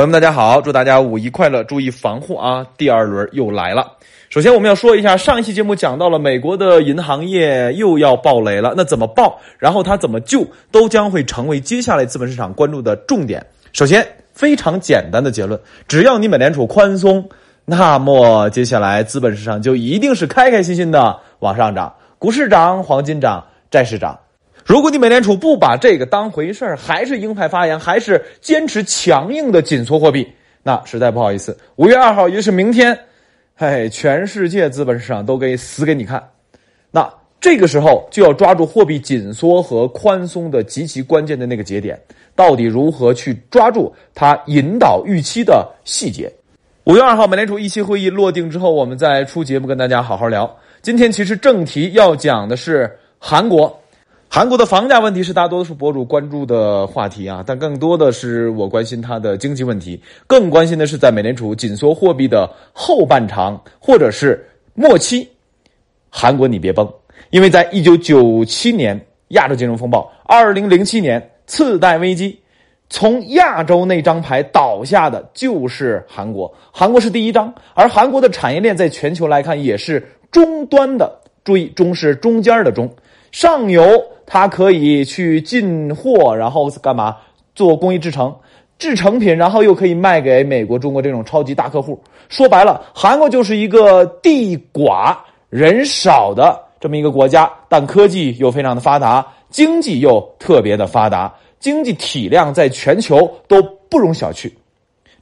朋友们，大家好！祝大家五一快乐，注意防护啊！第二轮又来了。首先，我们要说一下，上一期节目讲到了美国的银行业又要爆雷了，那怎么爆？然后它怎么救，都将会成为接下来资本市场关注的重点。首先，非常简单的结论：只要你美联储宽松，那么接下来资本市场就一定是开开心心的往上涨，股市涨，黄金涨，债市涨。如果你美联储不把这个当回事儿，还是鹰派发言，还是坚持强硬的紧缩货币，那实在不好意思，五月二号也就是明天，哎，全世界资本市场都给死给你看。那这个时候就要抓住货币紧缩和宽松的极其关键的那个节点，到底如何去抓住它引导预期的细节？五月二号美联储议息会议落定之后，我们再出节目跟大家好好聊。今天其实正题要讲的是韩国。韩国的房价问题是大多数博主关注的话题啊，但更多的是我关心它的经济问题，更关心的是在美联储紧缩货币的后半场或者是末期，韩国你别崩，因为在一九九七年亚洲金融风暴，二零零七年次贷危机，从亚洲那张牌倒下的就是韩国，韩国是第一张，而韩国的产业链在全球来看也是终端的，注意中是中间的中，上游。它可以去进货，然后干嘛做工艺制成制成品，然后又可以卖给美国、中国这种超级大客户。说白了，韩国就是一个地寡人少的这么一个国家，但科技又非常的发达，经济又特别的发达，经济体量在全球都不容小觑。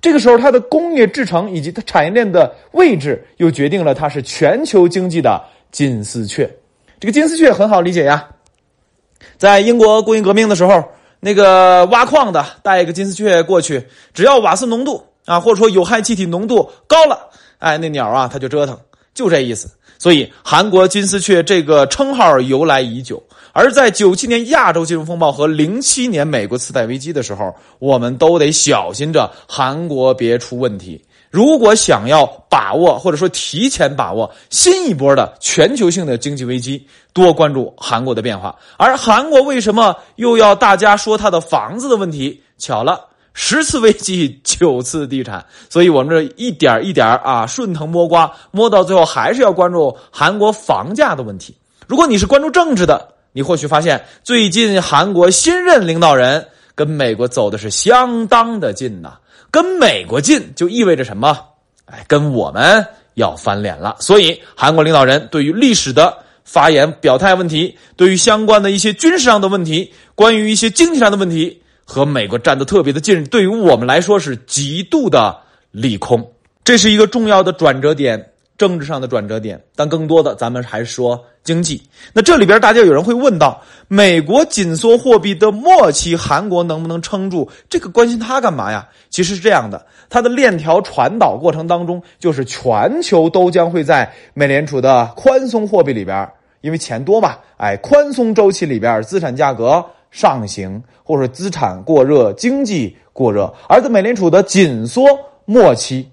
这个时候，它的工业制成以及它产业链的位置，又决定了它是全球经济的金丝雀。这个金丝雀很好理解呀。在英国工业革命的时候，那个挖矿的带一个金丝雀过去，只要瓦斯浓度啊，或者说有害气体浓度高了，哎，那鸟啊，它就折腾，就这意思。所以，韩国金丝雀这个称号由来已久。而在九七年亚洲金融风暴和零七年美国次贷危机的时候，我们都得小心着韩国别出问题。如果想要把握或者说提前把握新一波的全球性的经济危机，多关注韩国的变化。而韩国为什么又要大家说他的房子的问题？巧了，十次危机九次地产，所以我们这一点一点啊顺藤摸瓜，摸到最后还是要关注韩国房价的问题。如果你是关注政治的，你或许发现最近韩国新任领导人跟美国走的是相当的近呐。跟美国近就意味着什么？哎，跟我们要翻脸了。所以，韩国领导人对于历史的发言表态问题，对于相关的一些军事上的问题，关于一些经济上的问题，和美国站得特别的近，对于我们来说是极度的利空。这是一个重要的转折点。政治上的转折点，但更多的咱们还是说经济。那这里边大家有人会问到，美国紧缩货币的末期，韩国能不能撑住？这个关心它干嘛呀？其实是这样的，它的链条传导过程当中，就是全球都将会在美联储的宽松货币里边，因为钱多嘛，哎，宽松周期里边，资产价格上行，或者资产过热，经济过热；而在美联储的紧缩末期，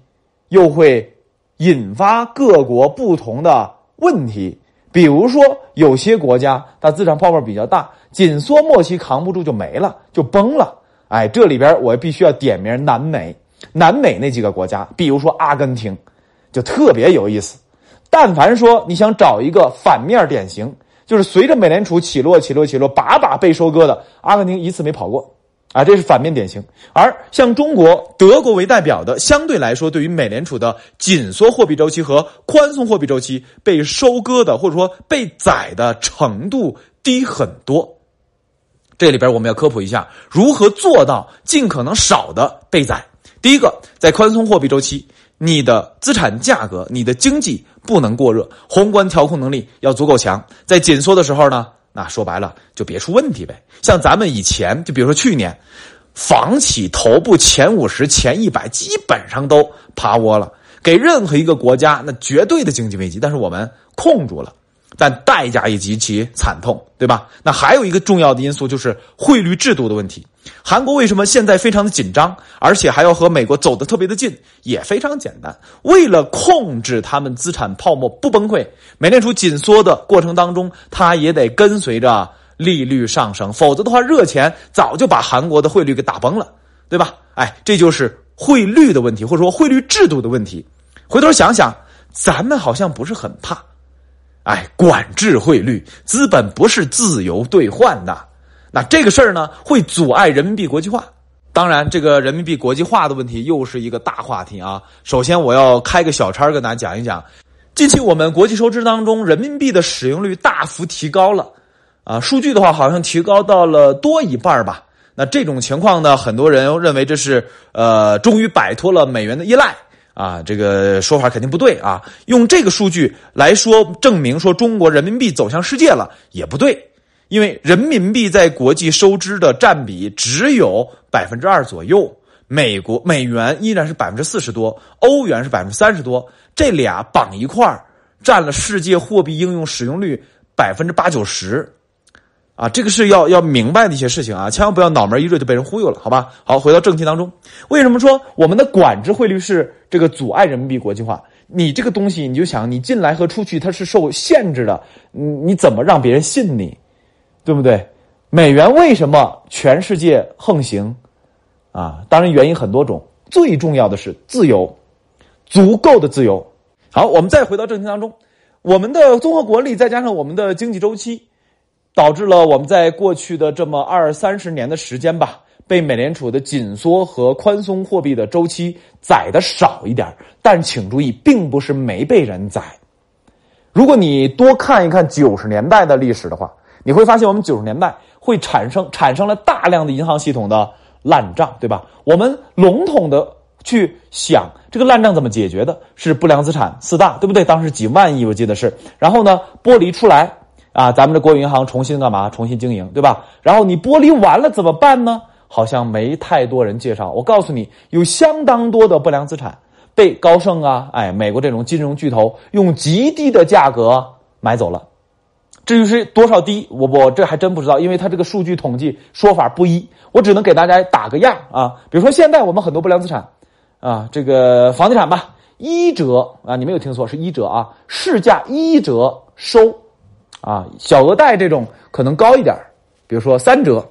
又会。引发各国不同的问题，比如说有些国家它资产泡沫比较大，紧缩末期扛不住就没了，就崩了。哎，这里边我必须要点名南美，南美那几个国家，比如说阿根廷，就特别有意思。但凡说你想找一个反面典型，就是随着美联储起落起落起落，把把被收割的，阿根廷一次没跑过。啊，这是反面典型。而像中国、德国为代表的，相对来说，对于美联储的紧缩货币周期和宽松货币周期被收割的，或者说被宰的程度低很多。这里边我们要科普一下，如何做到尽可能少的被宰。第一个，在宽松货币周期，你的资产价格、你的经济不能过热，宏观调控能力要足够强。在紧缩的时候呢？那说白了，就别出问题呗。像咱们以前，就比如说去年，房企头部前五十、前一百基本上都趴窝了，给任何一个国家那绝对的经济危机。但是我们控住了。但代价也极其惨痛，对吧？那还有一个重要的因素就是汇率制度的问题。韩国为什么现在非常的紧张，而且还要和美国走得特别的近？也非常简单，为了控制他们资产泡沫不崩溃，美联储紧缩的过程当中，它也得跟随着利率上升，否则的话，热钱早就把韩国的汇率给打崩了，对吧？哎，这就是汇率的问题，或者说汇率制度的问题。回头想想，咱们好像不是很怕。哎，管制汇率，资本不是自由兑换的。那这个事儿呢，会阻碍人民币国际化。当然，这个人民币国际化的问题又是一个大话题啊。首先，我要开个小差跟大家讲一讲，近期我们国际收支当中，人民币的使用率大幅提高了。啊，数据的话，好像提高到了多一半吧。那这种情况呢，很多人认为这是呃，终于摆脱了美元的依赖。啊，这个说法肯定不对啊！用这个数据来说证明说中国人民币走向世界了也不对，因为人民币在国际收支的占比只有百分之二左右，美国美元依然是百分之四十多，欧元是百分之三十多，这俩绑一块儿占了世界货币应用使用率百分之八九十。啊，这个是要要明白的一些事情啊，千万不要脑门一热就被人忽悠了，好吧？好，回到正题当中，为什么说我们的管制汇率是这个阻碍人民币国际化？你这个东西，你就想你进来和出去它是受限制的，你你怎么让别人信你？对不对？美元为什么全世界横行？啊，当然原因很多种，最重要的是自由，足够的自由。好，我们再回到正题当中，我们的综合国力再加上我们的经济周期。导致了我们在过去的这么二三十年的时间吧，被美联储的紧缩和宽松货币的周期宰的少一点但请注意，并不是没被人宰。如果你多看一看九十年代的历史的话，你会发现我们九十年代会产生产生了大量的银行系统的烂账，对吧？我们笼统的去想这个烂账怎么解决的，是不良资产四大，对不对？当时几万亿，我记得是。然后呢，剥离出来。啊，咱们的国有银行重新干嘛？重新经营，对吧？然后你剥离完了怎么办呢？好像没太多人介绍。我告诉你，有相当多的不良资产被高盛啊，哎，美国这种金融巨头用极低的价格买走了。至于是多少低，我我这还真不知道，因为它这个数据统计说法不一。我只能给大家打个样啊。比如说现在我们很多不良资产啊，这个房地产吧，一折啊，你没有听错，是一折啊，市价一折收。啊，小额贷这种可能高一点比如说三折，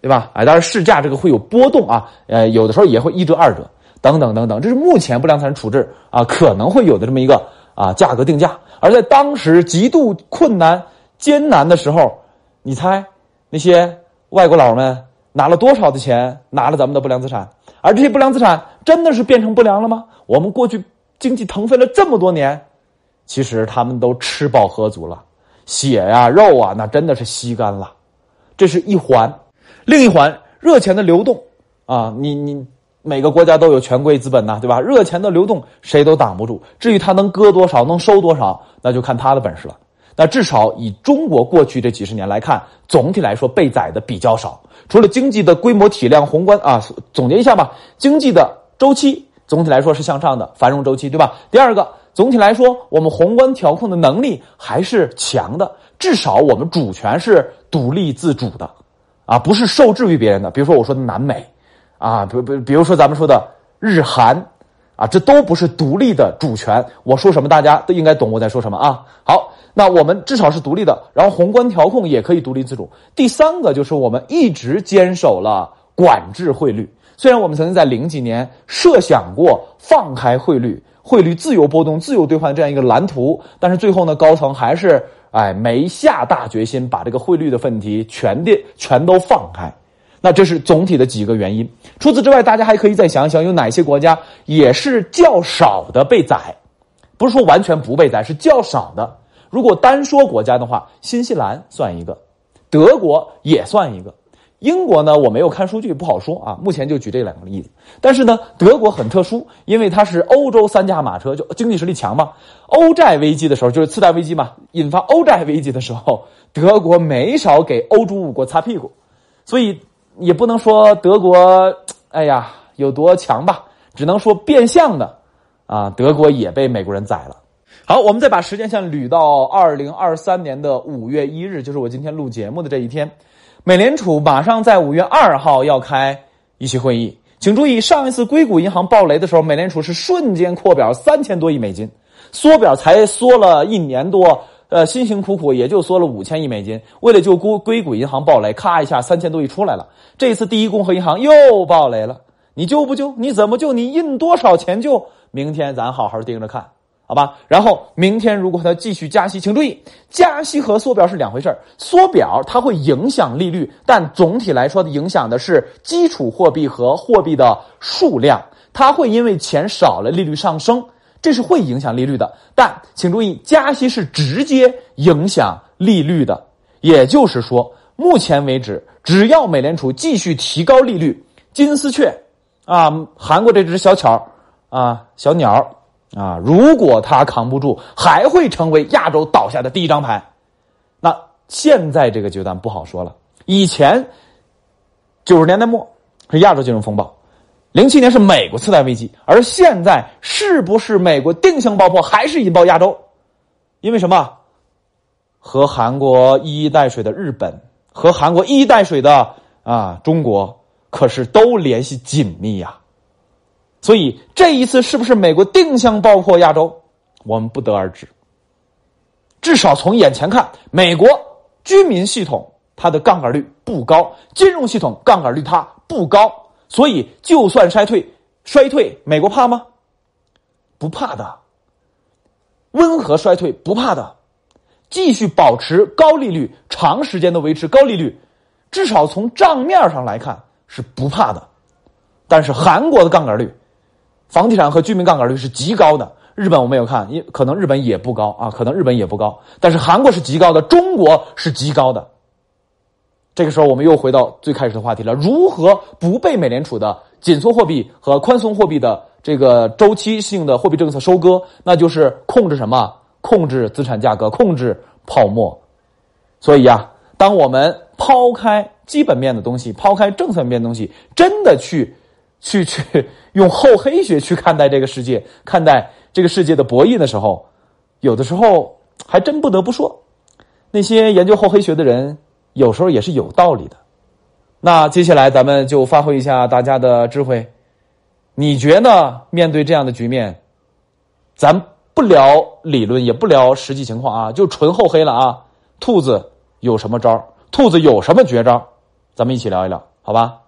对吧？哎，当然市价这个会有波动啊，呃，有的时候也会一折、二折，等等等等，这是目前不良资产处置啊可能会有的这么一个啊价格定价。而在当时极度困难、艰难的时候，你猜那些外国佬们拿了多少的钱拿了咱们的不良资产？而这些不良资产真的是变成不良了吗？我们过去经济腾飞了这么多年，其实他们都吃饱喝足了。血呀，肉啊，那真的是吸干了，这是一环。另一环，热钱的流动啊，你你每个国家都有权贵资本呐，对吧？热钱的流动谁都挡不住。至于他能割多少，能收多少，那就看他的本事了。那至少以中国过去这几十年来看，总体来说被宰的比较少。除了经济的规模体量宏观啊，总结一下吧，经济的周期总体来说是向上的繁荣周期，对吧？第二个。总体来说，我们宏观调控的能力还是强的，至少我们主权是独立自主的，啊，不是受制于别人的。比如说我说的南美，啊，比比比如说咱们说的日韩，啊，这都不是独立的主权。我说什么，大家都应该懂我在说什么啊。好，那我们至少是独立的，然后宏观调控也可以独立自主。第三个就是我们一直坚守了管制汇率，虽然我们曾经在零几年设想过放开汇率。汇率自由波动、自由兑换这样一个蓝图，但是最后呢，高层还是哎没下大决心把这个汇率的问题全的全都放开。那这是总体的几个原因。除此之外，大家还可以再想想有哪些国家也是较少的被宰，不是说完全不被宰，是较少的。如果单说国家的话，新西兰算一个，德国也算一个。英国呢，我没有看数据，不好说啊。目前就举这两个例子。但是呢，德国很特殊，因为它是欧洲三驾马车，就经济实力强嘛。欧债危机的时候，就是次贷危机嘛，引发欧债危机的时候，德国没少给欧洲五国擦屁股，所以也不能说德国，哎呀有多强吧，只能说变相的，啊，德国也被美国人宰了。好，我们再把时间线捋到二零二三年的五月一日，就是我今天录节目的这一天。美联储马上在五月二号要开议息会议，请注意，上一次硅谷银行暴雷的时候，美联储是瞬间扩表三千多亿美金，缩表才缩了一年多，呃，辛辛苦苦也就缩了五千亿美金，为了救硅硅谷银行暴雷，咔一下三千多亿出来了。这次第一共和银行又暴雷了，你救不救？你怎么救？你印多少钱救？明天咱好好盯着看，好吧？然后明天如果它继续加息，请注意，加息和缩表是两回事缩表它会影响利率，但总体来说的影响的是基础货币和货币的数量，它会因为钱少了，利率上升，这是会影响利率的。但请注意，加息是直接影响利率的，也就是说，目前为止，只要美联储继续提高利率，金丝雀。啊，韩国这只小巧啊，小鸟啊，如果他扛不住，还会成为亚洲倒下的第一张牌。那现在这个阶段不好说了。以前九十年代末是亚洲金融风暴，零七年是美国次贷危机，而现在是不是美国定向爆破，还是引爆亚洲？因为什么？和韩国一衣带水的日本，和韩国一衣带水的啊中国。可是都联系紧密呀，所以这一次是不是美国定向爆破亚洲，我们不得而知。至少从眼前看，美国居民系统它的杠杆率不高，金融系统杠杆率它不高，所以就算衰退，衰退美国怕吗？不怕的，温和衰退不怕的，继续保持高利率，长时间的维持高利率，至少从账面上来看。是不怕的，但是韩国的杠杆率，房地产和居民杠杆率是极高的。日本我没有看，因可能日本也不高啊，可能日本也不高，但是韩国是极高的，中国是极高的。这个时候，我们又回到最开始的话题了：如何不被美联储的紧缩货币和宽松货币的这个周期性的货币政策收割？那就是控制什么？控制资产价格，控制泡沫。所以呀，当我们抛开。基本面的东西，抛开政策面的东西，真的去，去去用厚黑学去看待这个世界，看待这个世界的博弈的时候，有的时候还真不得不说，那些研究厚黑学的人，有时候也是有道理的。那接下来咱们就发挥一下大家的智慧，你觉得面对这样的局面，咱不聊理论，也不聊实际情况啊，就纯厚黑了啊。兔子有什么招？兔子有什么绝招？咱们一起聊一聊，好吧？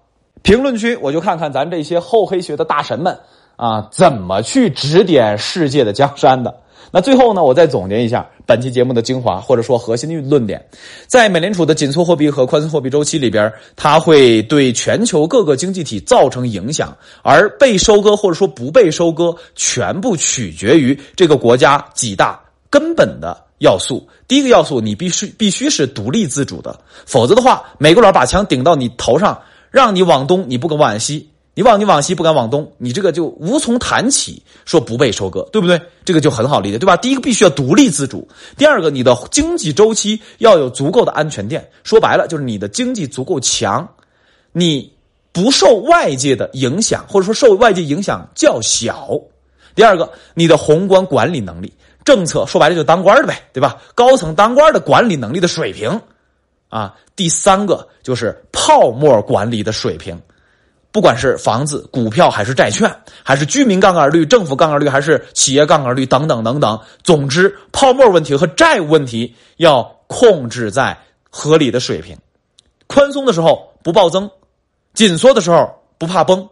评论区我就看看咱这些厚黑学的大神们啊，怎么去指点世界的江山的。那最后呢，我再总结一下本期节目的精华，或者说核心的论点。在美联储的紧缩货币和宽松货币周期里边，它会对全球各个经济体造成影响，而被收割或者说不被收割，全部取决于这个国家几大根本的。要素，第一个要素，你必须必须是独立自主的，否则的话，美国佬把枪顶到你头上，让你往东，你不敢往西；你往你往西，不敢往东，你这个就无从谈起，说不被收割，对不对？这个就很好理解，对吧？第一个必须要独立自主，第二个，你的经济周期要有足够的安全垫，说白了就是你的经济足够强，你不受外界的影响，或者说受外界影响较小。第二个，你的宏观管理能力。政策说白了就当官的呗，对吧？高层当官的管理能力的水平，啊，第三个就是泡沫管理的水平，不管是房子、股票还是债券，还是居民杠杆率、政府杠杆率，还是企业杠杆率等等等等，总之，泡沫问题和债务问题要控制在合理的水平，宽松的时候不暴增，紧缩的时候不怕崩，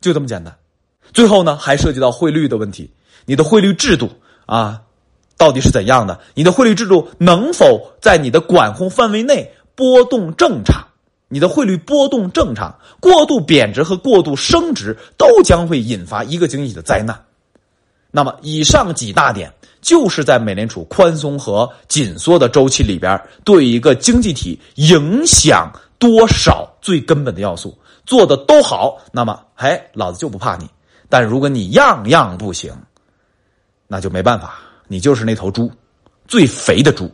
就这么简单。最后呢，还涉及到汇率的问题，你的汇率制度啊。到底是怎样的？你的汇率制度能否在你的管控范围内波动正常？你的汇率波动正常，过度贬值和过度升值都将会引发一个经济的灾难。那么，以上几大点就是在美联储宽松和紧缩的周期里边对一个经济体影响多少最根本的要素。做的都好，那么，哎，老子就不怕你。但如果你样样不行，那就没办法。你就是那头猪，最肥的猪。